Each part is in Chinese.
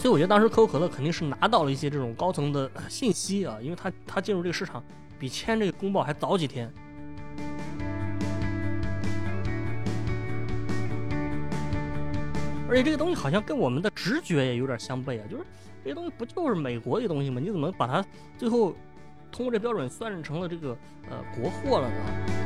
所以我觉得当时可口可乐肯定是拿到了一些这种高层的信息啊，因为它它进入这个市场比签这个公报还早几天。而且这个东西好像跟我们的直觉也有点相悖啊，就是这些东西不就是美国的东西吗？你怎么把它最后通过这标准算成了这个呃国货了呢？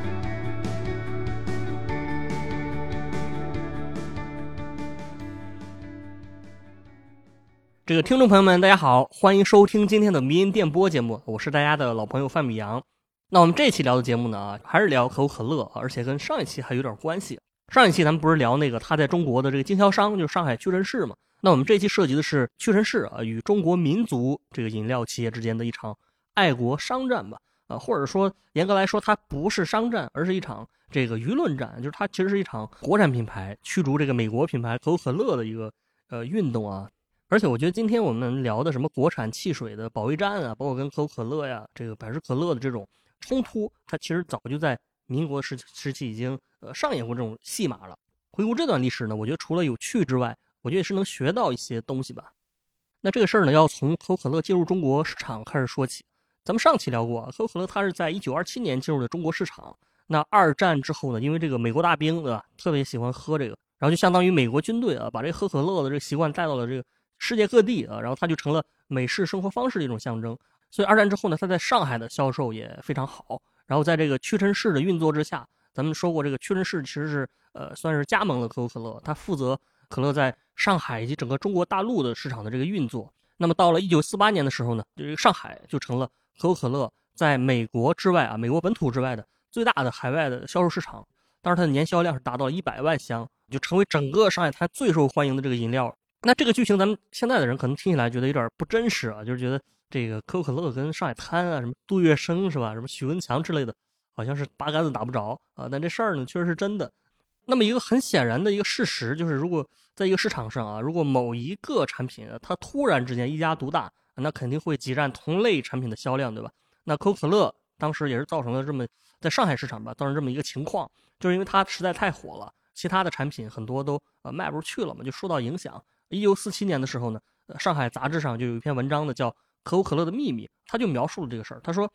这个听众朋友们，大家好，欢迎收听今天的迷音电波节目，我是大家的老朋友范米阳。那我们这期聊的节目呢啊，还是聊可口可乐，而且跟上一期还有点关系。上一期咱们不是聊那个他在中国的这个经销商，就是上海屈臣氏嘛？那我们这期涉及的是屈臣氏啊与中国民族这个饮料企业之间的一场爱国商战吧？啊，或者说严格来说，它不是商战，而是一场这个舆论战，就是它其实是一场国产品牌驱逐这个美国品牌可口可乐的一个呃运动啊。而且我觉得今天我们聊的什么国产汽水的保卫战啊，包括跟可口可乐呀、这个百事可乐的这种冲突，它其实早就在民国时时期已经。呃，上演过这种戏码了。回顾这段历史呢，我觉得除了有趣之外，我觉得也是能学到一些东西吧。那这个事儿呢，要从可口可乐进入中国市场开始说起。咱们上期聊过，可口可乐它是在一九二七年进入的中国市场。那二战之后呢，因为这个美国大兵对吧，特别喜欢喝这个，然后就相当于美国军队啊，把这喝可乐的这个习惯带到了这个世界各地啊，然后它就成了美式生活方式的一种象征。所以二战之后呢，它在上海的销售也非常好。然后在这个屈臣氏的运作之下。咱们说过，这个屈臣氏其实是呃算是加盟了可口可乐，它负责可乐在上海以及整个中国大陆的市场的这个运作。那么到了一九四八年的时候呢，这个上海就成了可口可乐在美国之外啊，美国本土之外的最大的海外的销售市场。当时它的年销量是达到了一百万箱，就成为整个上海滩最受欢迎的这个饮料。那这个剧情咱们现在的人可能听起来觉得有点不真实啊，就是觉得这个可口可乐跟上海滩啊，什么杜月笙是吧，什么许文强之类的。好像是八竿子打不着啊，但这事儿呢确实是真的。那么一个很显然的一个事实就是，如果在一个市场上啊，如果某一个产品它突然之间一家独大，那肯定会挤占同类产品的销量，对吧？那可口可乐当时也是造成了这么在上海市场吧，造成这么一个情况，就是因为它实在太火了，其他的产品很多都呃卖不出去了嘛，就受到影响。一九四七年的时候呢，上海杂志上就有一篇文章呢，叫《可口可乐的秘密》，他就描述了这个事儿。他说，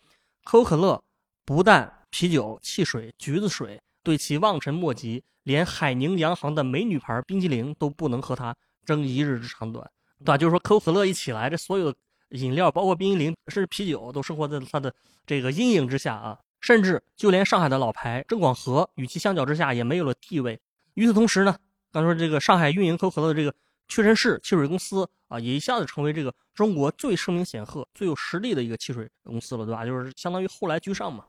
可口可乐不但啤酒、汽水、橘子水对其望尘莫及，连海宁洋行的美女牌冰激凌都不能和它争一日之长短，对吧？就是说，可口可乐一起来，这所有饮料，包括冰激凌，甚至啤酒，都生活在它的这个阴影之下啊！甚至就连上海的老牌郑广和，与其相较之下，也没有了地位。与此同时呢，刚说这个上海运营可口可乐的这个屈臣氏汽水公司啊，也一下子成为这个中国最声名显赫、最有实力的一个汽水公司了，对吧？就是相当于后来居上嘛。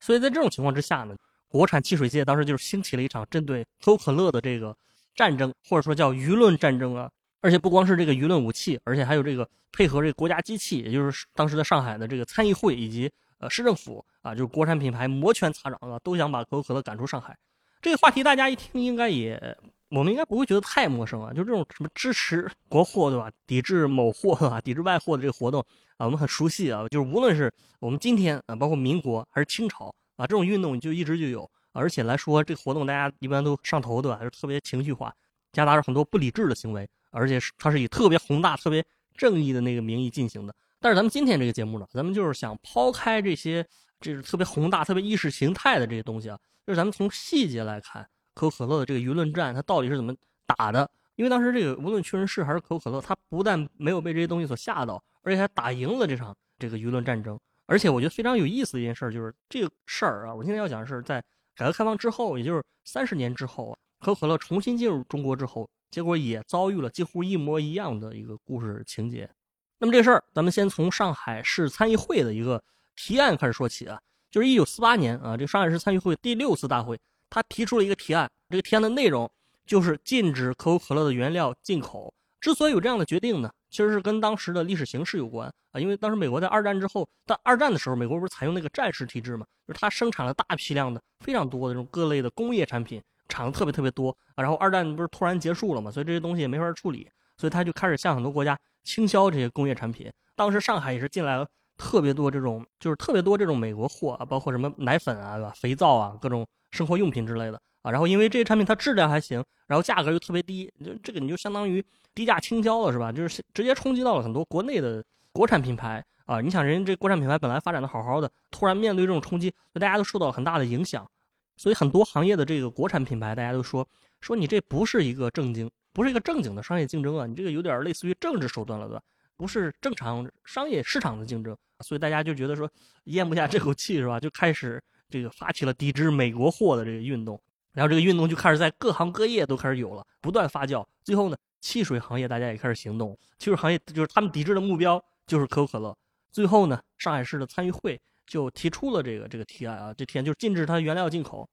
所以在这种情况之下呢，国产汽水界当时就是兴起了一场针对可口可乐的这个战争，或者说叫舆论战争啊。而且不光是这个舆论武器，而且还有这个配合这个国家机器，也就是当时的上海的这个参议会以及呃市政府啊，就是国产品牌摩拳擦掌啊，都想把可口可乐赶出上海。这个话题大家一听应该也，我们应该不会觉得太陌生啊。就这种什么支持国货对吧，抵制某货啊，抵制外货的这个活动。啊，我们很熟悉啊，就是无论是我们今天啊，包括民国还是清朝啊，这种运动就一直就有，而且来说这个活动大家一般都上头，对吧？还是特别情绪化，夹杂着很多不理智的行为，而且是它是以特别宏大、特别正义的那个名义进行的。但是咱们今天这个节目呢，咱们就是想抛开这些，这是特别宏大、特别意识形态的这些东西啊，就是咱们从细节来看，可口可乐的这个舆论战它到底是怎么打的？因为当时这个无论屈臣氏还是可口可乐，它不但没有被这些东西所吓到。而且还打赢了这场这个舆论战争，而且我觉得非常有意思的一件事就是这个事儿啊，我现在要讲的是在改革开放之后，也就是三十年之后，可口可乐重新进入中国之后，结果也遭遇了几乎一模一样的一个故事情节。那么这事儿，咱们先从上海市参议会的一个提案开始说起啊，就是一九四八年啊，这个上海市参议会第六次大会，他提出了一个提案，这个提案的内容就是禁止可口可乐的原料进口。之所以有这样的决定呢？其实是跟当时的历史形势有关啊，因为当时美国在二战之后，在二战的时候，美国不是采用那个战时体制嘛，就是它生产了大批量的、非常多的这种各类的工业产品，产的特别特别多啊。然后二战不是突然结束了嘛，所以这些东西也没法处理，所以他就开始向很多国家倾销这些工业产品。当时上海也是进来了特别多这种，就是特别多这种美国货啊，包括什么奶粉啊、肥皂啊、各种生活用品之类的啊。然后因为这些产品它质量还行，然后价格又特别低，就这个你就相当于低价倾销了，是吧？就是直接冲击到了很多国内的国产品牌啊。你想，人家这国产品牌本来发展的好好的，突然面对这种冲击，大家都受到很大的影响。所以很多行业的这个国产品牌，大家都说说你这不是一个正经，不是一个正经的商业竞争啊，你这个有点类似于政治手段了，对吧？不是正常商业市场的竞争，所以大家就觉得说咽不下这口气是吧？就开始这个发起了抵制美国货的这个运动，然后这个运动就开始在各行各业都开始有了，不断发酵。最后呢，汽水行业大家也开始行动，汽水行业就是他们抵制的目标就是可口可乐。最后呢，上海市的参与会就提出了这个这个提案啊，这提案就是禁止它原料进口。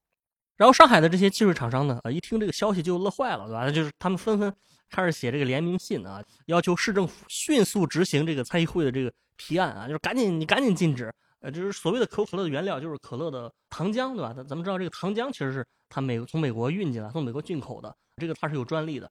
然后上海的这些汽水厂商呢，啊，一听这个消息就乐坏了，对吧？就是他们纷纷。开始写这个联名信啊，要求市政府迅速执行这个参议会的这个提案啊，就是赶紧你赶紧禁止，呃，就是所谓的可口可乐的原料就是可乐的糖浆，对吧？咱咱们知道这个糖浆其实是它美从美国运进来，从美国进口的，这个它是有专利的。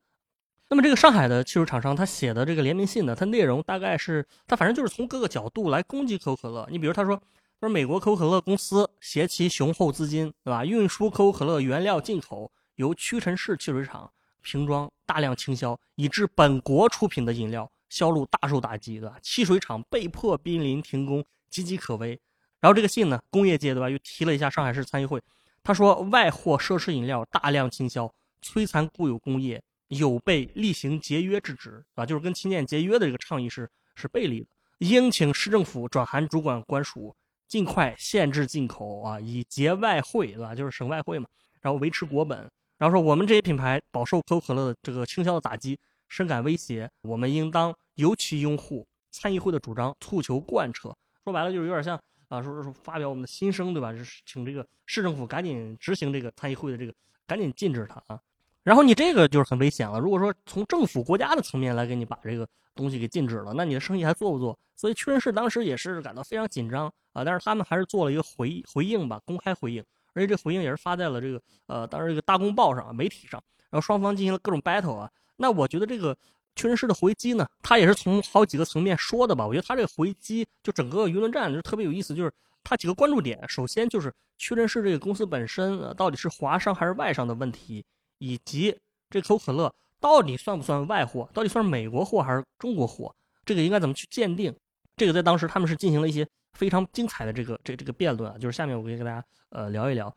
那么这个上海的汽水厂商他写的这个联名信呢，它内容大概是他反正就是从各个角度来攻击可口可乐。你比如他说，他说美国可口可乐公司携其雄厚资金，对吧？运输可口可乐原料进口，由屈臣氏汽水厂。瓶装大量倾销，以致本国出品的饮料销路大受打击，对吧？汽水厂被迫濒临停工，岌岌可危。然后这个信呢，工业界对吧，又提了一下上海市参议会，他说外货奢侈饮料大量倾销，摧残固有工业，有悖厉行节约之旨，对吧？就是跟勤俭节约的这个倡议是是背离的。应请市政府转函主管官署，尽快限制进口啊，以节外汇，对吧？就是省外汇嘛，然后维持国本。然后说，我们这些品牌饱受可口可乐的这个倾销的打击，深感威胁。我们应当尤其拥护参议会的主张，促求贯彻。说白了就是有点像啊，说说发表我们的心声，对吧？就是请这个市政府赶紧执行这个参议会的这个，赶紧禁止它啊。然后你这个就是很危险了。如果说从政府国家的层面来给你把这个东西给禁止了，那你的生意还做不做？所以屈臣氏当时也是感到非常紧张啊。但是他们还是做了一个回回应吧，公开回应。而且这回应也是发在了这个呃，当时这个大公报上媒体上，然后双方进行了各种 battle 啊。那我觉得这个屈臣氏的回击呢，他也是从好几个层面说的吧。我觉得他这个回击就整个舆论战就特别有意思，就是他几个关注点，首先就是屈臣氏这个公司本身到底是华商还是外商的问题，以及这可口可乐到底算不算外货，到底算是美国货还是中国货，这个应该怎么去鉴定？这个在当时他们是进行了一些。非常精彩的这个这这个辩论啊，就是下面我可以跟大家呃聊一聊。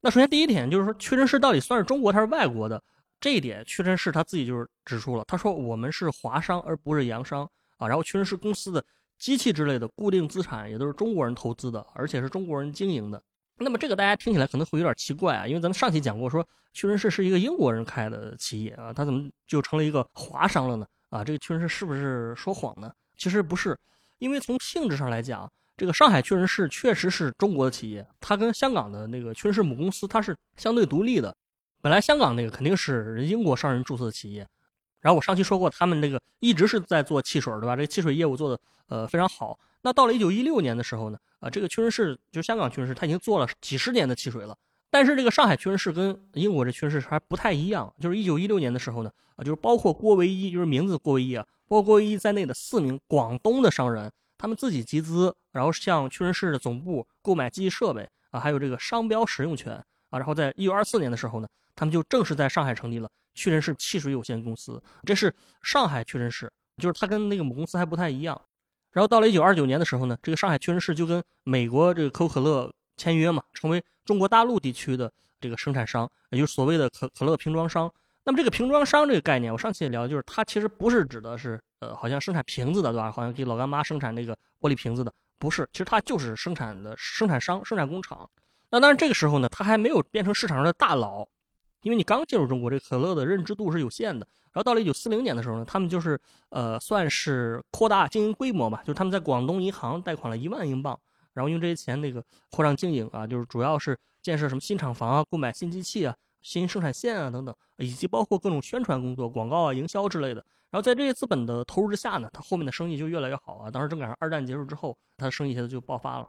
那首先第一点就是说，屈臣氏到底算是中国还是外国的？这一点屈臣氏他自己就是指出了，他说我们是华商而不是洋商啊。然后屈臣氏公司的机器之类的固定资产也都是中国人投资的，而且是中国人经营的。那么这个大家听起来可能会有点奇怪啊，因为咱们上期讲过说屈臣氏是一个英国人开的企业啊，他怎么就成了一个华商了呢？啊，这个屈臣氏是不是说谎呢？其实不是，因为从性质上来讲。这个上海屈臣氏确实是中国的企业，它跟香港的那个屈臣氏母公司它是相对独立的。本来香港那个肯定是英国商人注册的企业，然后我上期说过，他们那个一直是在做汽水，对吧？这个汽水业务做的呃非常好。那到了一九一六年的时候呢，啊，这个屈臣氏就香港屈臣氏，它已经做了几十年的汽水了。但是这个上海屈臣氏跟英国这屈臣氏还不太一样，就是一九一六年的时候呢，啊，就是包括郭唯一，就是名字郭唯一啊，包括郭唯一在内的四名广东的商人。他们自己集资，然后向屈臣氏的总部购买机器设备啊，还有这个商标使用权啊，然后在一九二四年的时候呢，他们就正式在上海成立了屈臣氏汽水有限公司。这是上海屈臣氏，就是它跟那个母公司还不太一样。然后到了一九二九年的时候呢，这个上海屈臣氏就跟美国这个可口可乐签约嘛，成为中国大陆地区的这个生产商，也就是所谓的可可乐瓶装商。那么这个瓶装商这个概念，我上期也聊，就是它其实不是指的是。呃，好像生产瓶子的，对吧？好像给老干妈生产那个玻璃瓶子的，不是，其实它就是生产的生产商、生产工厂。那当然，这个时候呢，它还没有变成市场上的大佬，因为你刚进入中国，这可乐的认知度是有限的。然后到了一九四零年的时候呢，他们就是呃，算是扩大经营规模吧，就是他们在广东银行贷款了一万英镑，然后用这些钱那个扩张经营啊，就是主要是建设什么新厂房啊、购买新机器啊、新生产线啊等等，以及包括各种宣传工作、广告啊、营销之类的。然后在这些资本的投入之下呢，他后面的生意就越来越好啊。当时正赶上二战结束之后，他的生意现在就爆发了，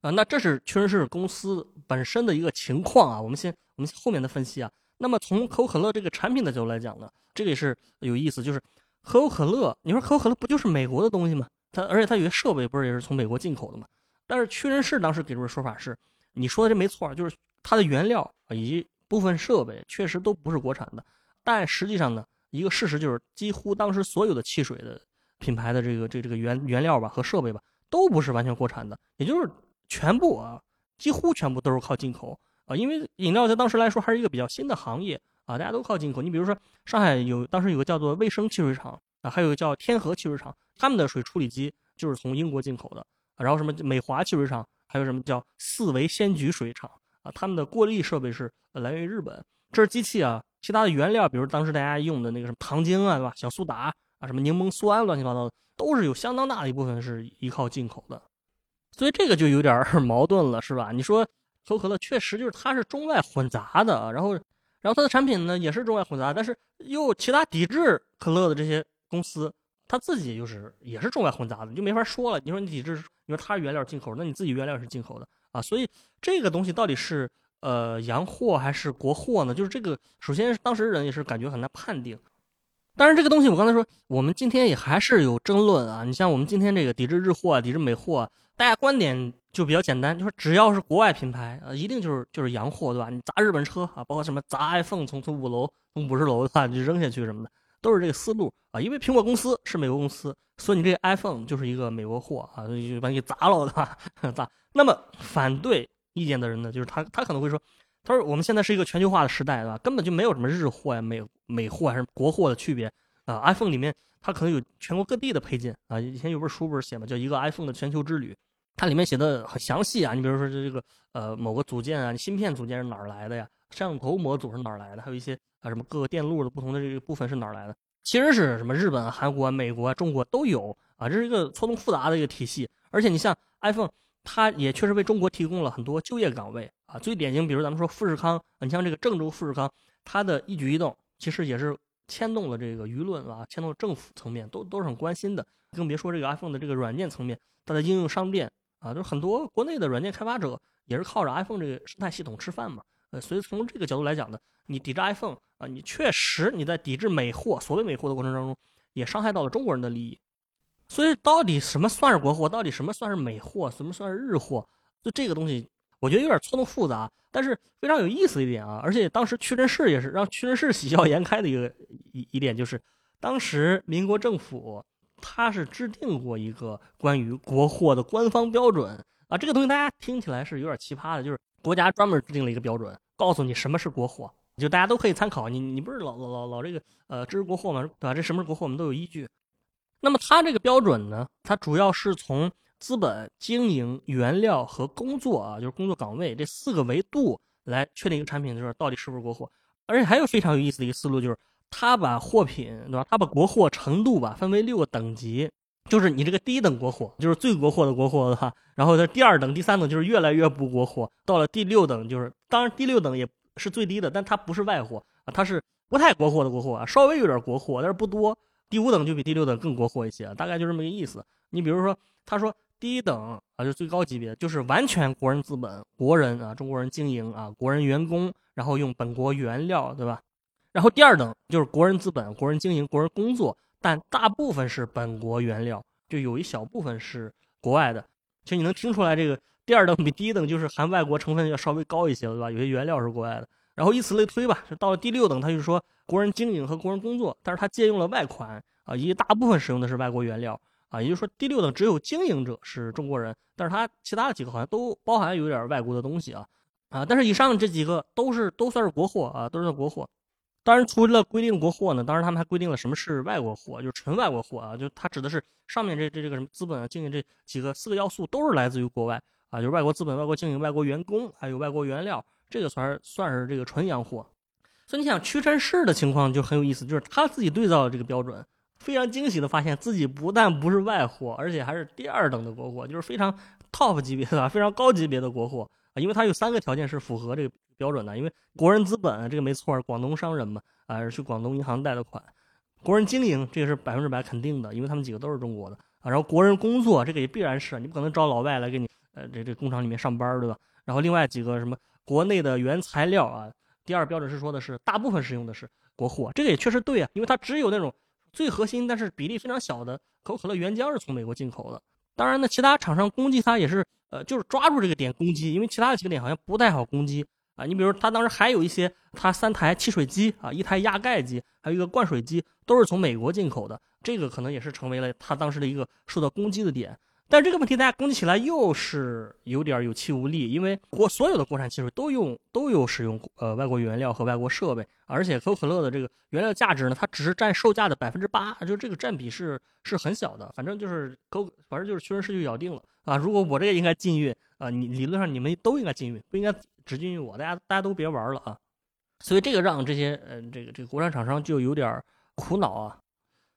啊，那这是屈臣氏公司本身的一个情况啊。我们先我们后面的分析啊。那么从可口可乐这个产品的角度来讲呢，这个也是有意思，就是可口可乐，你说可口可乐不就是美国的东西吗？它而且它有些设备不是也是从美国进口的吗？但是屈臣氏当时给出的说法是，你说的这没错，就是它的原料以及部分设备确实都不是国产的，但实际上呢，一个事实就是，几乎当时所有的汽水的品牌的这个这这个原原料吧和设备吧，都不是完全国产的，也就是全部啊，几乎全部都是靠进口啊，因为饮料在当时来说还是一个比较新的行业啊，大家都靠进口。你比如说上海有当时有个叫做卫生汽水厂啊，还有个叫天河汽水厂，他们的水处理机就是从英国进口的，然后什么美华汽水厂，还有什么叫四维仙菊水厂。啊，他们的过滤设备是来源于日本，这是机器啊。其他的原料，比如当时大家用的那个什么糖精啊，对吧？小苏打啊，什么柠檬酸，乱七八糟的，都是有相当大的一部分是依靠进口的。所以这个就有点 矛盾了，是吧？你说可口可乐确实就是它是中外混杂的，然后，然后它的产品呢也是中外混杂，但是又其他抵制可乐的这些公司，它自己就是也是中外混杂的，你就没法说了。你说你抵制，你说它原料进口，那你自己原料也是进口的。啊，所以这个东西到底是呃洋货还是国货呢？就是这个，首先当时人也是感觉很难判定。当然，这个东西我刚才说，我们今天也还是有争论啊。你像我们今天这个抵制日货啊，抵制美货，大家观点就比较简单，就是只要是国外品牌啊，一定就是就是洋货，对吧？你砸日本车啊，包括什么砸 iPhone 从从五楼从五十楼的话就扔下去什么的，都是这个思路啊。因为苹果公司是美国公司，所以你这个 iPhone 就是一个美国货啊，就把你给砸了，对吧？砸。那么反对意见的人呢，就是他，他可能会说，他说我们现在是一个全球化的时代，对吧？根本就没有什么日货呀、美美货还是国货的区别啊。iPhone 里面它可能有全国各地的配件啊。以前有本书不是写嘛，叫一个 iPhone 的全球之旅，它里面写的很详细啊。你比如说这这个呃某个组件啊，芯片组件是哪儿来的呀？摄像头模组是哪儿来的？还有一些啊什么各个电路的不同的这个部分是哪儿来的？其实是什么日本、韩国、美国、中国都有啊。这是一个错综复杂的一个体系，而且你像 iPhone。它也确实为中国提供了很多就业岗位啊，最典型，比如咱们说富士康，你像这个郑州富士康，它的一举一动其实也是牵动了这个舆论啊，牵动政府层面，都都是很关心的。更别说这个 iPhone 的这个软件层面，它的应用商店啊，就是很多国内的软件开发者也是靠着 iPhone 这个生态系统吃饭嘛。呃，所以从这个角度来讲呢，你抵制 iPhone 啊，你确实你在抵制美货，所谓美货的过程当中，也伤害到了中国人的利益。所以，到底什么算是国货？到底什么算是美货？什么算是日货？就这个东西，我觉得有点错综复杂。但是非常有意思一点啊，而且当时屈臣氏也是让屈臣氏喜笑颜开的一个一一点，就是当时民国政府他是制定过一个关于国货的官方标准啊。这个东西大家听起来是有点奇葩的，就是国家专门制定了一个标准，告诉你什么是国货，就大家都可以参考。你你不是老老老老这个呃支持国货吗？对吧？这什么是国货，我们都有依据。那么它这个标准呢，它主要是从资本、经营、原料和工作啊，就是工作岗位这四个维度来确定一个产品，就是到底是不是国货。而且还有非常有意思的一个思路，就是他把货品，对吧？他把国货程度吧分为六个等级，就是你这个第一等国货，就是最国货的国货的话，然后它第二等、第三等就是越来越不国货，到了第六等就是，当然第六等也是最低的，但它不是外货啊，它是不太国货的国货啊，稍微有点国货，但是不多。第五等就比第六等更国货一些，大概就这么个意思。你比如说，他说第一等啊，就最高级别，就是完全国人资本、国人啊，中国人经营啊，国人员工，然后用本国原料，对吧？然后第二等就是国人资本、国人经营、国人工作，但大部分是本国原料，就有一小部分是国外的。其实你能听出来，这个第二等比第一等就是含外国成分要稍微高一些，对吧？有些原料是国外的。然后以此类推吧，就到了第六等，他就说。国人经营和国人工作，但是他借用了外款啊，一大部分使用的是外国原料啊，也就是说第六等只有经营者是中国人，但是他其他的几个好像都包含有点外国的东西啊啊，但是以上这几个都是都算是国货啊，都是国货。当然除了规定国货呢，当然他们还规定了什么是外国货，就是纯外国货啊，就它指的是上面这这这个什么资本啊、经营这几个四个要素都是来自于国外啊，就是外国资本、外国经营、外国员工，还有外国原料，这个算是算是这个纯洋货。所以你想屈臣氏的情况就很有意思，就是他自己对照的这个标准，非常惊喜的发现自己不但不是外货，而且还是第二等的国货，就是非常 top 级别的、非常高级别的国货因为它有三个条件是符合这个标准的，因为国人资本这个没错，广东商人嘛，啊是去广东银行贷的款；国人经营这个是百分之百肯定的，因为他们几个都是中国的啊。然后国人工作这个也必然是，你不可能招老外来给你呃这这工厂里面上班对吧？然后另外几个什么国内的原材料啊。第二标准是说的是大部分使用的是国货，这个也确实对啊，因为它只有那种最核心但是比例非常小的可口可乐原浆是从美国进口的。当然呢，其他厂商攻击它也是呃就是抓住这个点攻击，因为其他的几个点好像不太好攻击啊。你比如它当时还有一些，它三台汽水机啊，一台压盖机，还有一个灌水机，都是从美国进口的。这个可能也是成为了它当时的一个受到攻击的点。但这个问题大家攻击起来又是有点有气无力，因为国所有的国产汽水都用都有使用呃外国原料和外国设备，而且可口可乐的这个原料价值呢，它只是占售价的百分之八，就这个占比是是很小的。反正就是可，反正就是屈臣氏就咬定了啊，如果我这个应该禁运啊，你理论上你们都应该禁运，不应该只禁运我，大家大家都别玩了啊。所以这个让这些呃这个这个国产厂商就有点苦恼啊，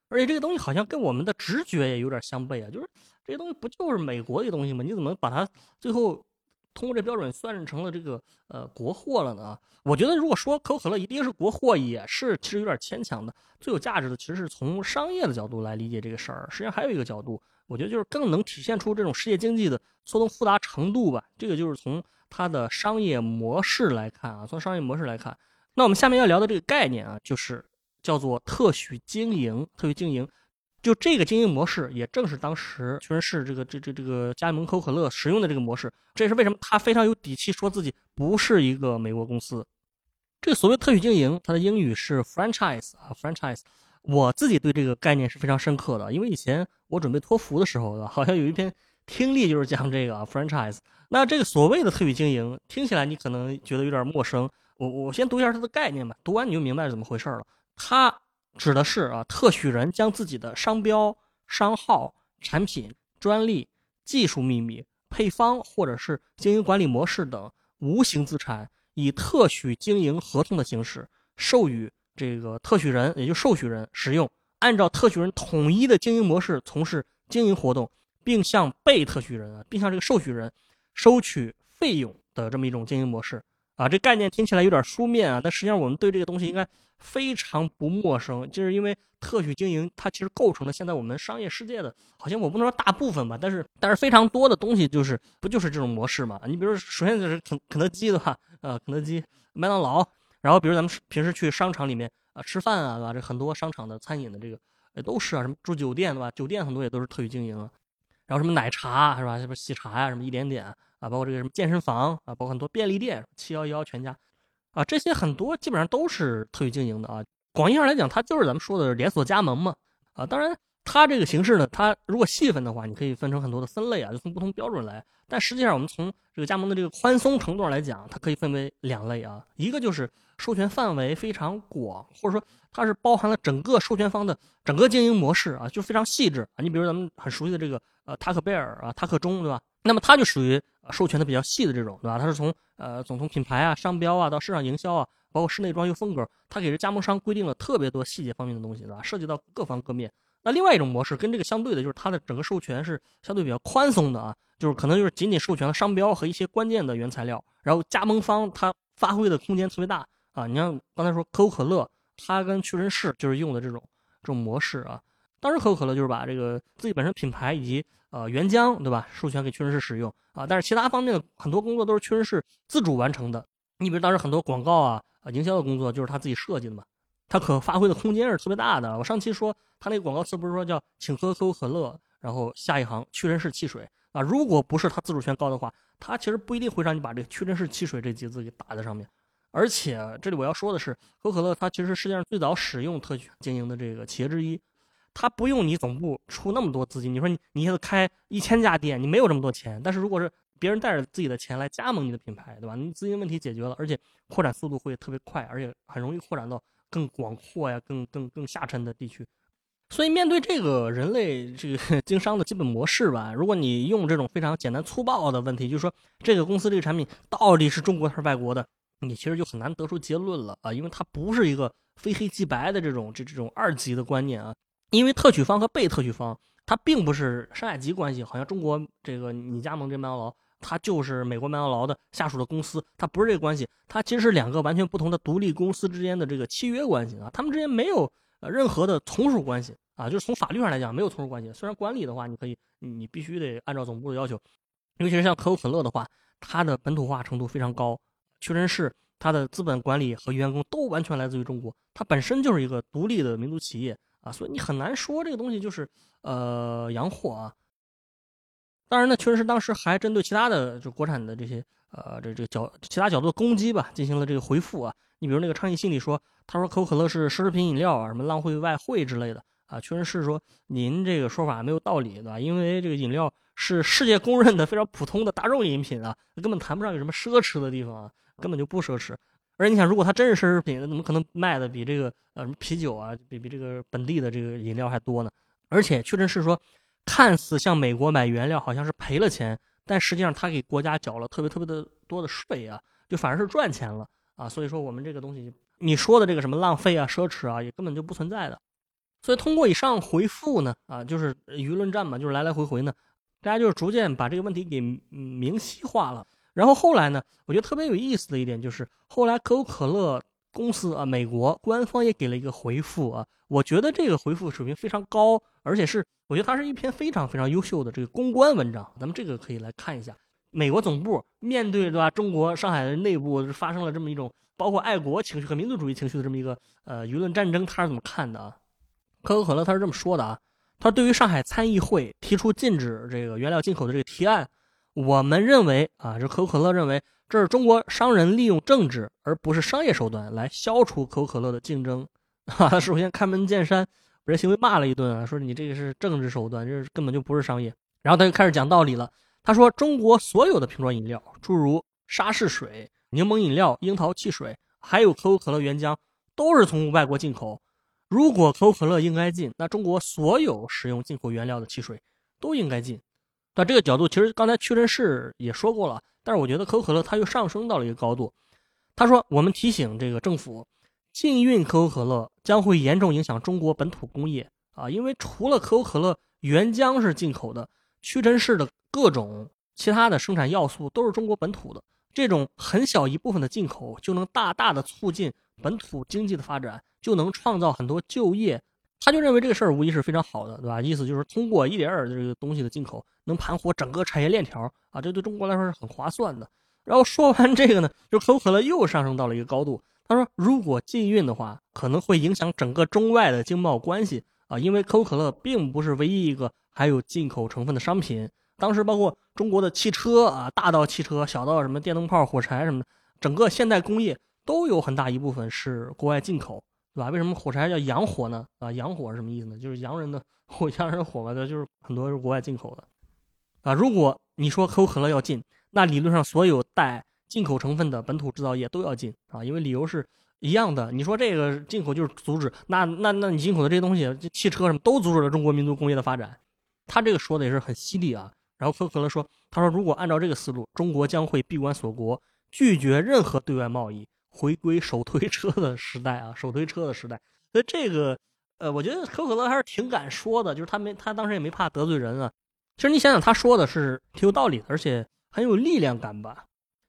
而且这个东西好像跟我们的直觉也有点相悖啊，就是。这些东西不就是美国的东西吗？你怎么把它最后通过这标准算成了这个呃国货了呢？我觉得如果说可口可乐一定是国货，也是其实有点牵强的。最有价值的其实是从商业的角度来理解这个事儿。实际上还有一个角度，我觉得就是更能体现出这种世界经济的错综复杂程度吧。这个就是从它的商业模式来看啊，从商业模式来看。那我们下面要聊的这个概念啊，就是叫做特许经营，特许经营。就这个经营模式，也正是当时屈臣氏这个这这这个加盟可口可乐使用的这个模式。这也是为什么他非常有底气说自己不是一个美国公司。这个所谓特许经营，它的英语是 franchise 啊，franchise。我自己对这个概念是非常深刻的，因为以前我准备托福的时候，好像有一篇听力就是讲这个啊 franchise。那这个所谓的特许经营，听起来你可能觉得有点陌生。我我先读一下它的概念吧，读完你就明白是怎么回事了。它。指的是啊，特许人将自己的商标、商号、产品、专利、技术秘密、配方或者是经营管理模式等无形资产，以特许经营合同的形式授予这个特许人，也就受许人使用，按照特许人统一的经营模式从事经营活动，并向被特许人啊，并向这个受许人收取费用的这么一种经营模式啊。这概念听起来有点书面啊，但实际上我们对这个东西应该。非常不陌生，就是因为特许经营，它其实构成了现在我们商业世界的，好像我不能说大部分吧，但是但是非常多的东西就是不就是这种模式嘛？你比如，首先就是肯肯德基的话，呃，肯德基、麦当劳，然后比如咱们平时去商场里面啊吃饭啊，对吧？这很多商场的餐饮的这个，呃，都是啊，什么住酒店对吧？酒店很多也都是特许经营，然后什么奶茶是吧？什么喜茶呀，什么一点点啊，包括这个什么健身房啊，包括很多便利店，七幺幺、全家。啊，这些很多基本上都是特许经营的啊。广义上来讲，它就是咱们说的连锁加盟嘛。啊，当然，它这个形式呢，它如果细分的话，你可以分成很多的分类啊，就从不同标准来。但实际上，我们从这个加盟的这个宽松程度上来讲，它可以分为两类啊。一个就是授权范围非常广，或者说它是包含了整个授权方的整个经营模式啊，就非常细致啊。你比如咱们很熟悉的这个呃塔可贝尔啊，塔可中对吧？那么它就属于授权的比较细的这种，对吧？它是从呃总从品牌啊、商标啊到市场营销啊，包括室内装修风格，它给这加盟商规定了特别多细节方面的东西，对吧？涉及到各方各面。那另外一种模式跟这个相对的，就是它的整个授权是相对比较宽松的啊，就是可能就是仅仅授权了商标和一些关键的原材料，然后加盟方它发挥的空间特别大啊。你像刚才说可口可乐，它跟屈臣氏就是用的这种这种模式啊。当时可口可乐就是把这个自己本身品牌以及呃原浆对吧，授权给屈臣氏使用啊，但是其他方面的很多工作都是屈臣氏自主完成的。你比如当时很多广告啊啊营销的工作就是他自己设计的嘛，他可发挥的空间是特别大的。我上期说他那个广告词不是说叫请喝可口可乐，然后下一行屈臣氏汽水啊，如果不是他自主权高的话，他其实不一定会让你把这个屈臣氏汽水这几个字给打在上面。而且这里我要说的是，可口可乐它其实世界上最早使用特许经营的这个企业之一。他不用你总部出那么多资金，你说你你现在开一千家店，你没有这么多钱。但是如果是别人带着自己的钱来加盟你的品牌，对吧？你资金问题解决了，而且扩展速度会特别快，而且很容易扩展到更广阔呀、更更更下沉的地区。所以面对这个人类这个经商的基本模式吧，如果你用这种非常简单粗暴的问题，就是说这个公司这个产品到底是中国还是外国的，你其实就很难得出结论了啊，因为它不是一个非黑即白的这种这这种二级的观念啊。因为特许方和被特许方，它并不是上下级关系，好像中国这个你加盟这麦当劳，它就是美国麦当劳的下属的公司，它不是这个关系，它其实是两个完全不同的独立公司之间的这个契约关系啊，他们之间没有任何的从属关系啊，就是从法律上来讲没有从属关系。虽然管理的话，你可以你必须得按照总部的要求，尤其是像可口可乐的话，它的本土化程度非常高，屈臣氏它的资本管理和员工都完全来自于中国，它本身就是一个独立的民族企业。啊，所以你很难说这个东西就是呃洋货啊。当然呢，确实是当时还针对其他的就国产的这些呃这这个角其他角度的攻击吧，进行了这个回复啊。你比如那个昌邑信里说，他说可口可乐是奢侈品饮料啊，什么浪费外汇之类的啊，确实是说您这个说法没有道理，对吧？因为这个饮料是世界公认的非常普通的大众饮品啊，根本谈不上有什么奢侈的地方啊，根本就不奢侈。而你想，如果它真是奢侈品，那怎么可能卖的比这个呃什么啤酒啊，比比这个本地的这个饮料还多呢？而且确实是说，看似向美国买原料好像是赔了钱，但实际上他给国家缴了特别特别的多的税啊，就反而是赚钱了啊。所以说我们这个东西，你说的这个什么浪费啊、奢侈啊，也根本就不存在的。所以通过以上回复呢，啊，就是舆论战嘛，就是来来回回呢，大家就是逐渐把这个问题给明晰化了。然后后来呢？我觉得特别有意思的一点就是，后来可口可乐公司啊，美国官方也给了一个回复啊。我觉得这个回复水平非常高，而且是我觉得它是一篇非常非常优秀的这个公关文章。咱们这个可以来看一下，美国总部面对对吧？中国上海的内部发生了这么一种包括爱国情绪和民族主义情绪的这么一个呃舆论战争，他是怎么看的啊？可口可乐他是这么说的啊，他对于上海参议会提出禁止这个原料进口的这个提案。我们认为啊，这可口可乐认为这是中国商人利用政治而不是商业手段来消除可口可乐的竞争。哈，首先开门见山，把这行为骂了一顿啊，说你这个是政治手段，这根本就不是商业。然后他就开始讲道理了。他说，中国所有的瓶装饮料，诸如沙士水、柠檬饮料、樱桃汽水，还有可口可乐原浆，都是从外国进口。如果可口可乐应该进，那中国所有使用进口原料的汽水都应该进。那这个角度，其实刚才屈臣氏也说过了，但是我觉得可口可乐它又上升到了一个高度。他说：“我们提醒这个政府，禁运可口可乐将会严重影响中国本土工业啊，因为除了可口可乐原浆是进口的，屈臣氏的各种其他的生产要素都是中国本土的。这种很小一部分的进口，就能大大的促进本土经济的发展，就能创造很多就业。”他就认为这个事儿无疑是非常好的，对吧？意思就是通过一点儿这个东西的进口，能盘活整个产业链条啊，这对中国来说是很划算的。然后说完这个呢，就可口可乐又上升到了一个高度。他说，如果禁运的话，可能会影响整个中外的经贸关系啊，因为可口可乐并不是唯一一个含有进口成分的商品。当时包括中国的汽车啊，大到汽车，小到什么电灯泡、火柴什么的，整个现代工业都有很大一部分是国外进口。对吧？为什么火柴叫洋火呢？啊，洋火是什么意思呢？就是洋人的 火，洋人火嘛，就是很多是国外进口的。啊，如果你说可口可乐要禁，那理论上所有带进口成分的本土制造业都要禁啊，因为理由是一样的。你说这个进口就是阻止，那那那你进口的这些东西，汽车什么都阻止了中国民族工业的发展。他这个说的也是很犀利啊。然后可口可乐说，他说如果按照这个思路，中国将会闭关锁国，拒绝任何对外贸易。回归手推车的时代啊，手推车的时代。所以这个，呃，我觉得可口可乐还是挺敢说的，就是他没，他当时也没怕得罪人啊。其实你想想，他说的是挺有道理的，而且很有力量感吧。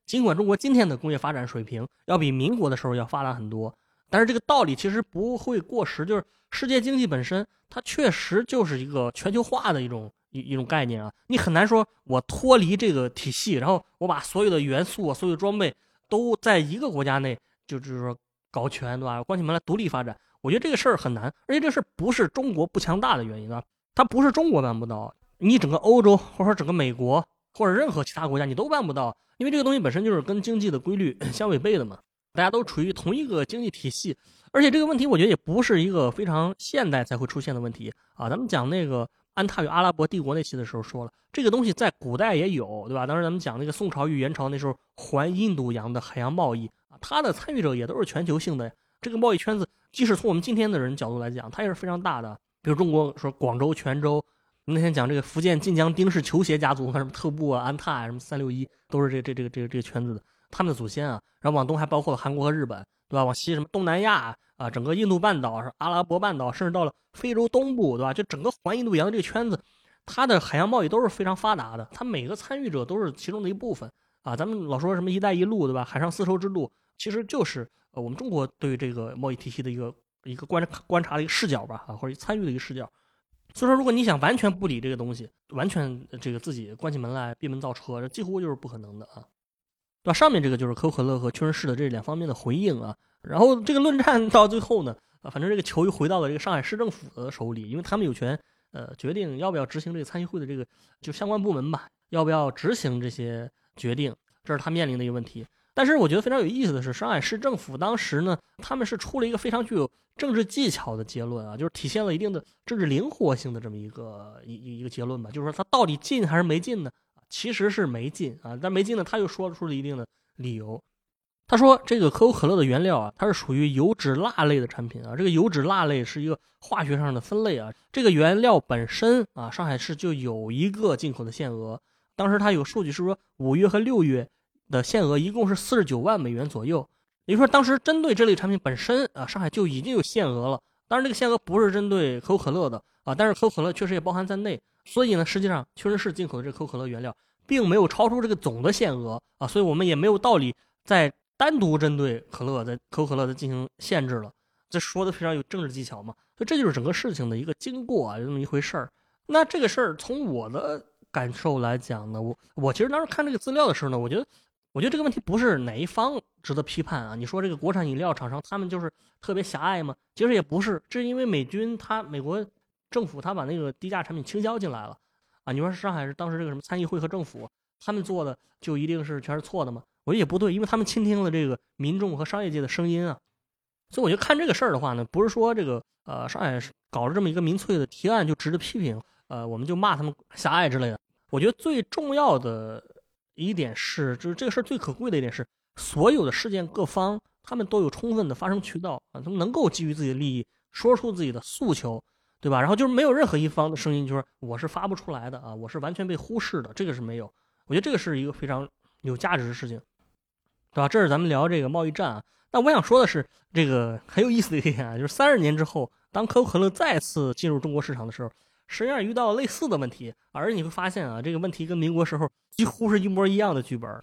尽管中国今天的工业发展水平要比民国的时候要发达很多，但是这个道理其实不会过时。就是世界经济本身，它确实就是一个全球化的一种一一种概念啊。你很难说我脱离这个体系，然后我把所有的元素啊、所有的装备。都在一个国家内，就是说搞全，对吧？关起门来独立发展，我觉得这个事儿很难，而且这事儿不是中国不强大的原因，啊？它不是中国办不到，你整个欧洲或者整个美国或者任何其他国家你都办不到，因为这个东西本身就是跟经济的规律 相违背的嘛。大家都处于同一个经济体系，而且这个问题我觉得也不是一个非常现代才会出现的问题啊。咱们讲那个。安踏与阿拉伯帝国那期的时候说了，这个东西在古代也有，对吧？当时咱们讲那个宋朝与元朝那时候环印度洋的海洋贸易啊，它的参与者也都是全球性的。这个贸易圈子，即使从我们今天的人角度来讲，它也是非常大的。比如中国说广州、泉州，那天讲这个福建晋江丁氏球鞋家族，什么特步啊、安踏啊、什么三六一，都是这这这个这个这个圈子的，他们的祖先啊。然后往东还包括了韩国和日本，对吧？往西什么东南亚。啊，整个印度半岛、阿拉伯半岛，甚至到了非洲东部，对吧？就整个环印度洋这个圈子，它的海洋贸易都是非常发达的。它每个参与者都是其中的一部分啊。咱们老说什么“一带一路”，对吧？海上丝绸之路，其实就是呃我们中国对这个贸易体系的一个一个观观察的一个视角吧，啊，或者参与的一个视角。所以说，如果你想完全不理这个东西，完全这个自己关起门来闭门造车，这几乎就是不可能的啊。对吧？上面这个就是可口可乐和屈臣氏的这两方面的回应啊。然后这个论战 到最后呢，啊，反正这个球又回到了这个上海市政府的手里，因为他们有权呃决定要不要执行这个参议会的这个就相关部门吧，要不要执行这些决定，这是他面临的一个问题。但是我觉得非常有意思的是，上海市政府当时呢，他们是出了一个非常具有政治技巧的结论啊，就是体现了一定的政治灵活性的这么一个一一个结论吧，就是说他到底进还是没进呢？其实是没进啊，但没进呢，他又说出了一定的理由。他说这个可口可乐的原料啊，它是属于油脂蜡类的产品啊，这个油脂蜡类是一个化学上的分类啊，这个原料本身啊，上海市就有一个进口的限额，当时他有数据是说五月和六月。的限额一共是四十九万美元左右，也就是说，当时针对这类产品本身啊，上海就已经有限额了。当然，这个限额不是针对可口可乐的啊，但是可口可乐确实也包含在内。所以呢，实际上确实是进口的这可口可乐原料，并没有超出这个总的限额啊，所以我们也没有道理再单独针对可乐在可口可乐的进行限制了。这说的非常有政治技巧嘛，所以这就是整个事情的一个经过啊，有这么一回事儿。那这个事儿从我的感受来讲呢，我我其实当时看这个资料的时候呢，我觉得。我觉得这个问题不是哪一方值得批判啊？你说这个国产饮料厂商他们就是特别狭隘吗？其实也不是，这是因为美军他美国政府他把那个低价产品倾销进来了啊。你说上海是当时这个什么参议会和政府他们做的就一定是全是错的吗？我觉得也不对，因为他们倾听了这个民众和商业界的声音啊。所以我觉得看这个事儿的话呢，不是说这个呃上海搞了这么一个民粹的提案就值得批评，呃我们就骂他们狭隘之类的。我觉得最重要的。一点是，就是这个事儿最可贵的一点是，所有的事件各方他们都有充分的发声渠道啊，他们能够基于自己的利益说出自己的诉求，对吧？然后就是没有任何一方的声音就是我是发不出来的啊，我是完全被忽视的，这个是没有。我觉得这个是一个非常有价值的事情，对吧？这是咱们聊这个贸易战啊。那我想说的是，这个很有意思的一点啊，就是三十年之后，当可口可乐再次进入中国市场的时候。实际上遇到类似的问题，而你会发现啊，这个问题跟民国时候几乎是一模一样的剧本。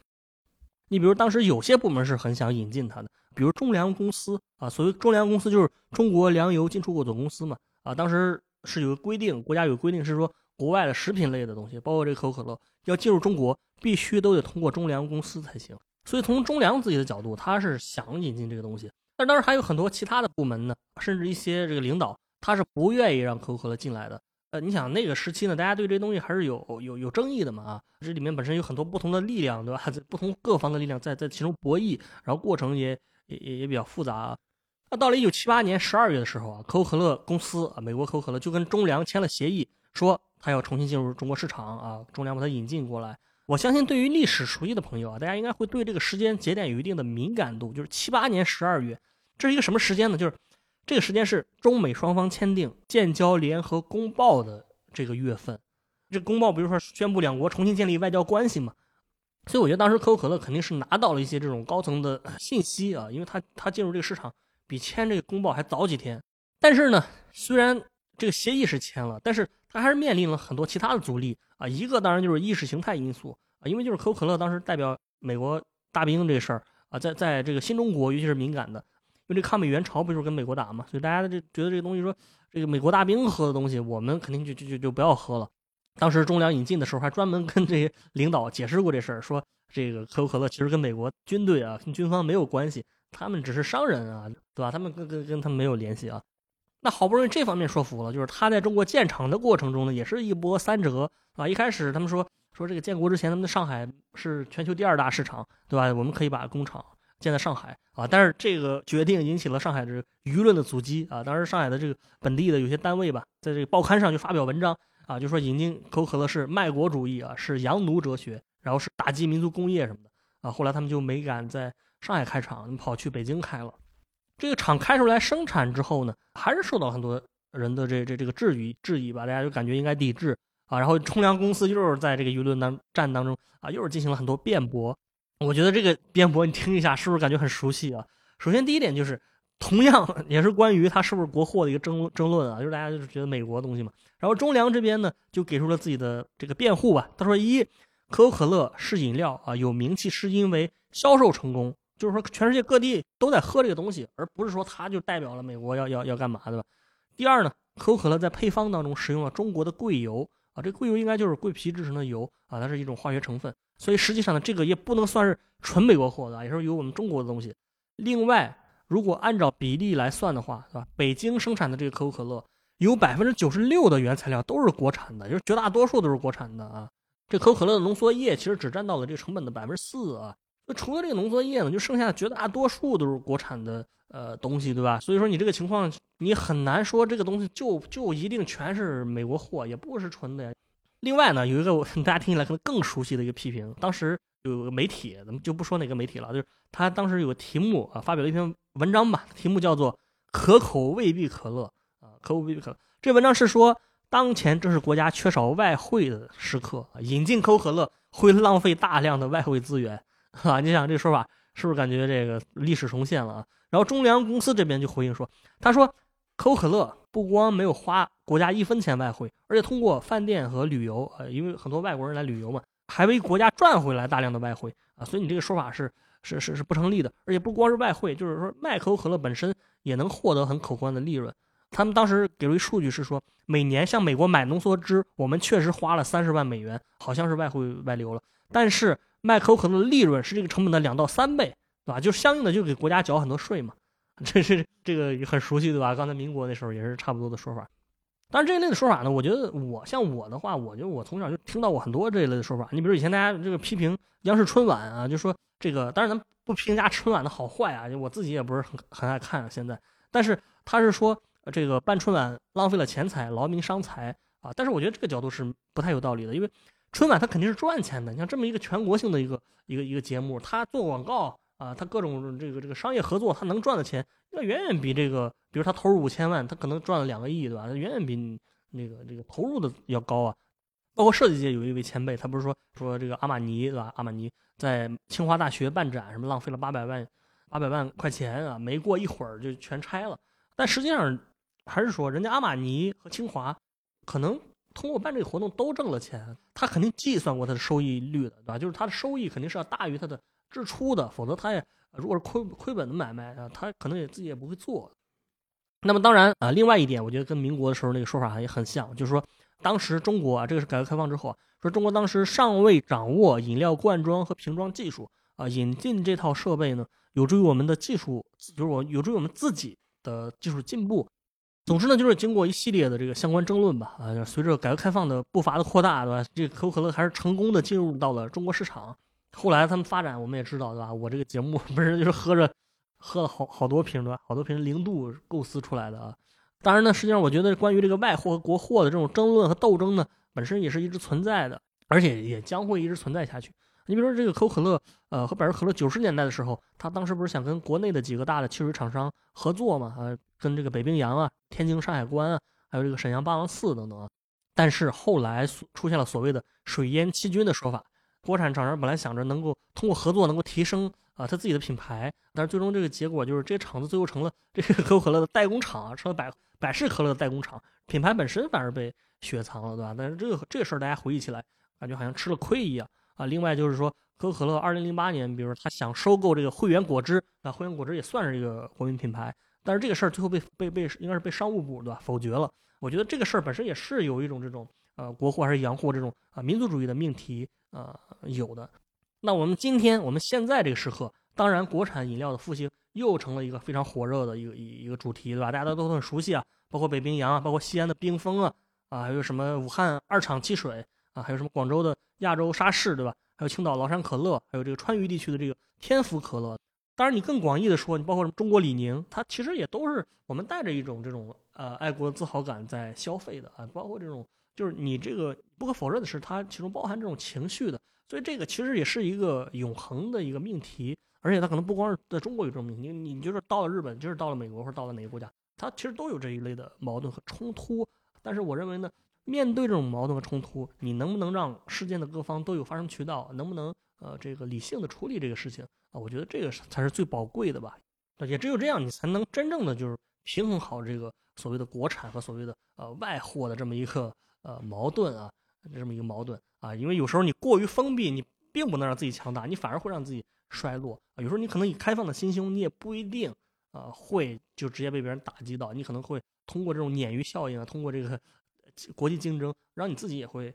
你比如当时有些部门是很想引进它的，比如中粮公司啊，所谓中粮公司就是中国粮油进出口总公司嘛啊，当时是有个规定，国家有规定是说国外的食品类的东西，包括这个可口可乐要进入中国，必须都得通过中粮公司才行。所以从中粮自己的角度，他是想引进这个东西，但当时还有很多其他的部门呢，甚至一些这个领导，他是不愿意让可口可乐进来的。呃，你想那个时期呢，大家对这东西还是有有有争议的嘛啊，这里面本身有很多不同的力量，对吧？不同各方的力量在在其中博弈，然后过程也也也也比较复杂。那到了一九七八年十二月的时候啊，可口可乐公司啊，美国可口可乐就跟中粮签了协议，说他要重新进入中国市场啊，中粮把它引进过来。我相信对于历史熟悉的朋友啊，大家应该会对这个时间节点有一定的敏感度，就是七八年十二月，这是一个什么时间呢？就是。这个时间是中美双方签订建交联合公报的这个月份，这公报比如说宣布两国重新建立外交关系嘛，所以我觉得当时可口可乐肯定是拿到了一些这种高层的信息啊，因为它它进入这个市场比签这个公报还早几天。但是呢，虽然这个协议是签了，但是它还是面临了很多其他的阻力啊。一个当然就是意识形态因素啊，因为就是可口可乐当时代表美国大兵这事儿啊，在在这个新中国尤其是敏感的。因为这抗美援朝不就是跟美国打嘛，所以大家这觉得这个东西说这个美国大兵喝的东西，我们肯定就就就就不要喝了。当时中粮引进的时候，还专门跟这些领导解释过这事儿，说这个可口可乐其实跟美国军队啊、跟军方没有关系，他们只是商人啊，对吧？他们跟跟跟他们没有联系啊。那好不容易这方面说服了，就是他在中国建厂的过程中呢，也是一波三折啊。一开始他们说说这个建国之前，他们的上海是全球第二大市场，对吧？我们可以把工厂。建在上海啊，但是这个决定引起了上海的舆论的阻击啊。当时上海的这个本地的有些单位吧，在这个报刊上就发表文章啊，就说引进可口可乐是卖国主义啊，是洋奴哲学，然后是打击民族工业什么的啊。后来他们就没敢在上海开厂，跑去北京开了。这个厂开出来生产之后呢，还是受到很多人的这这这个质疑质疑吧，大家就感觉应该抵制啊。然后中粮公司又是在这个舆论当战当中啊，又是进行了很多辩驳。我觉得这个辩驳你听一下，是不是感觉很熟悉啊？首先第一点就是，同样也是关于它是不是国货的一个争争论啊，就是大家就是觉得美国东西嘛。然后中粮这边呢就给出了自己的这个辩护吧。他说：一，可口可乐是饮料啊，有名气是因为销售成功，就是说全世界各地都在喝这个东西，而不是说它就代表了美国要要要干嘛，对吧？第二呢，可口可乐在配方当中使用了中国的桂油啊，这桂油应该就是桂皮制成的油啊，它是一种化学成分。所以实际上呢，这个也不能算是纯美国货的，也是有我们中国的东西。另外，如果按照比例来算的话，是吧？北京生产的这个可口可乐，有百分之九十六的原材料都是国产的，就是绝大多数都是国产的啊。这可口可乐的浓缩液其实只占到了这个成本的百分之四啊。那除了这个浓缩液呢，就剩下的绝大多数都是国产的呃东西，对吧？所以说你这个情况，你很难说这个东西就就一定全是美国货，也不是纯的呀。另外呢，有一个 大家听起来可能更熟悉的一个批评，当时有个媒体，咱们就不说哪个媒体了，就是他当时有个题目啊，发表了一篇文章吧，题目叫做“可口未必可乐”啊，可口未必可乐。这文章是说，当前正是国家缺少外汇的时刻，引进可口可乐会浪费大量的外汇资源。啊，你想这说法是不是感觉这个历史重现了啊？然后中粮公司这边就回应说，他说可口可乐不光没有花国家一分钱外汇，而且通过饭店和旅游，呃，因为很多外国人来旅游嘛，还为国家赚回来大量的外汇啊。所以你这个说法是是是是不成立的。而且不光是外汇，就是说卖可口可乐本身也能获得很可观的利润。他们当时给出一数据是说，每年向美国买浓缩汁，我们确实花了三十万美元，好像是外汇外流了，但是。卖可口可乐的利润是这个成本的两到三倍，对吧？就相应的就给国家缴很多税嘛，这是这个很熟悉，对吧？刚才民国那时候也是差不多的说法。但是这一类的说法呢，我觉得我像我的话，我觉得我从小就听到过很多这一类的说法。你比如以前大家这个批评央视春晚啊，就说这个，当然咱不评价春晚的好坏啊，就我自己也不是很很爱看现在。但是他是说这个办春晚浪费了钱财，劳民伤财啊。但是我觉得这个角度是不太有道理的，因为。春晚它肯定是赚钱的，你像这么一个全国性的一个一个一个节目，它做广告啊，它各种这个这个商业合作，它能赚的钱，那远远比这个，比如他投入五千万，他可能赚了两个亿，对吧？那远远比那个这个投入的要高啊。包括设计界有一位前辈，他不是说说这个阿玛尼，对吧？阿玛尼在清华大学办展，什么浪费了八百万八百万块钱啊，没过一会儿就全拆了。但实际上还是说，人家阿玛尼和清华可能。通过办这个活动都挣了钱，他肯定计算过他的收益率的，对吧？就是他的收益肯定是要大于他的支出的，否则他也如果是亏亏本的买卖啊，他可能也自己也不会做。那么当然啊，另外一点，我觉得跟民国的时候那个说法也很像，就是说当时中国啊，这个是改革开放之后啊，说中国当时尚未掌握饮料灌装和瓶装技术啊，引进这套设备呢，有助于我们的技术，就是我有助于我们自己的技术进步。总之呢，就是经过一系列的这个相关争论吧，啊，随着改革开放的步伐的扩大，对吧？这个可口可乐还是成功的进入到了中国市场。后来他们发展，我们也知道，对吧？我这个节目本身就是喝着喝了好好多瓶，对吧？好多瓶零度构思出来的啊。当然呢，实际上我觉得关于这个外货和国货的这种争论和斗争呢，本身也是一直存在的，而且也将会一直存在下去。你比如说这个可口可乐，呃，和百事可乐九十年代的时候，他当时不是想跟国内的几个大的汽水厂商合作嘛？啊，跟这个北冰洋啊、天津山海关啊，还有这个沈阳八王寺等等啊。但是后来出现了所谓的水淹七军的说法，国产厂商本来想着能够通过合作能够提升啊他自己的品牌，但是最终这个结果就是这些厂子最后成了这个可口可乐的代工厂啊，成了百百事可乐的代工厂，品牌本身反而被雪藏了，对吧？但是这个这个事儿大家回忆起来，感觉好像吃了亏一样。啊，另外就是说，可口可乐二零零八年，比如他想收购这个汇源果汁，那，汇源果汁也算是一个国民品牌，但是这个事儿最后被被被应该是被商务部对吧否决了。我觉得这个事儿本身也是有一种这种呃国货还是洋货这种啊民族主义的命题啊有的。那我们今天我们现在这个时刻，当然国产饮料的复兴又成了一个非常火热的一个一一个主题，对吧？大家都都很熟悉啊，包括北冰洋啊，包括西安的冰峰啊，啊，还有什么武汉二厂汽水。啊，还有什么广州的亚洲沙士，对吧？还有青岛崂山可乐，还有这个川渝地区的这个天府可乐。当然，你更广义的说，你包括什么中国李宁，它其实也都是我们带着一种这种呃爱国自豪感在消费的啊。包括这种，就是你这个不可否认的是，它其中包含这种情绪的。所以这个其实也是一个永恒的一个命题，而且它可能不光是在中国有这种命题，你你就是到了日本，就是到了美国或者到了哪个国家，它其实都有这一类的矛盾和冲突。但是我认为呢。面对这种矛盾和冲突，你能不能让事件的各方都有发声渠道？能不能呃这个理性的处理这个事情啊？我觉得这个才是最宝贵的吧。也只有这样，你才能真正的就是平衡好这个所谓的国产和所谓的呃外货的这么一个呃矛盾啊，这么一个矛盾啊。因为有时候你过于封闭，你并不能让自己强大，你反而会让自己衰落啊。有时候你可能以开放的心胸，你也不一定啊会就直接被别人打击到，你可能会通过这种鲶鱼效应啊，通过这个。国际竞争，让你自己也会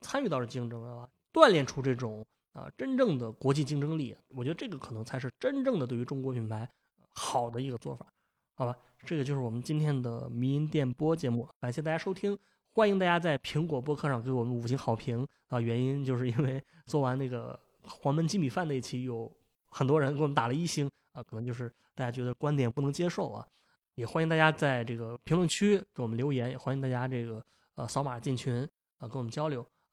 参与到这竞争啊，锻炼出这种啊真正的国际竞争力。我觉得这个可能才是真正的对于中国品牌好的一个做法。好吧，这个就是我们今天的迷音电波节目，感谢大家收听，欢迎大家在苹果播客上给我们五星好评啊！原因就是因为做完那个黄焖鸡米饭那一期，有很多人给我们打了一星啊，可能就是大家觉得观点不能接受啊。也欢迎大家在这个评论区给我们留言，也欢迎大家这个呃扫码进群啊，跟我们交流。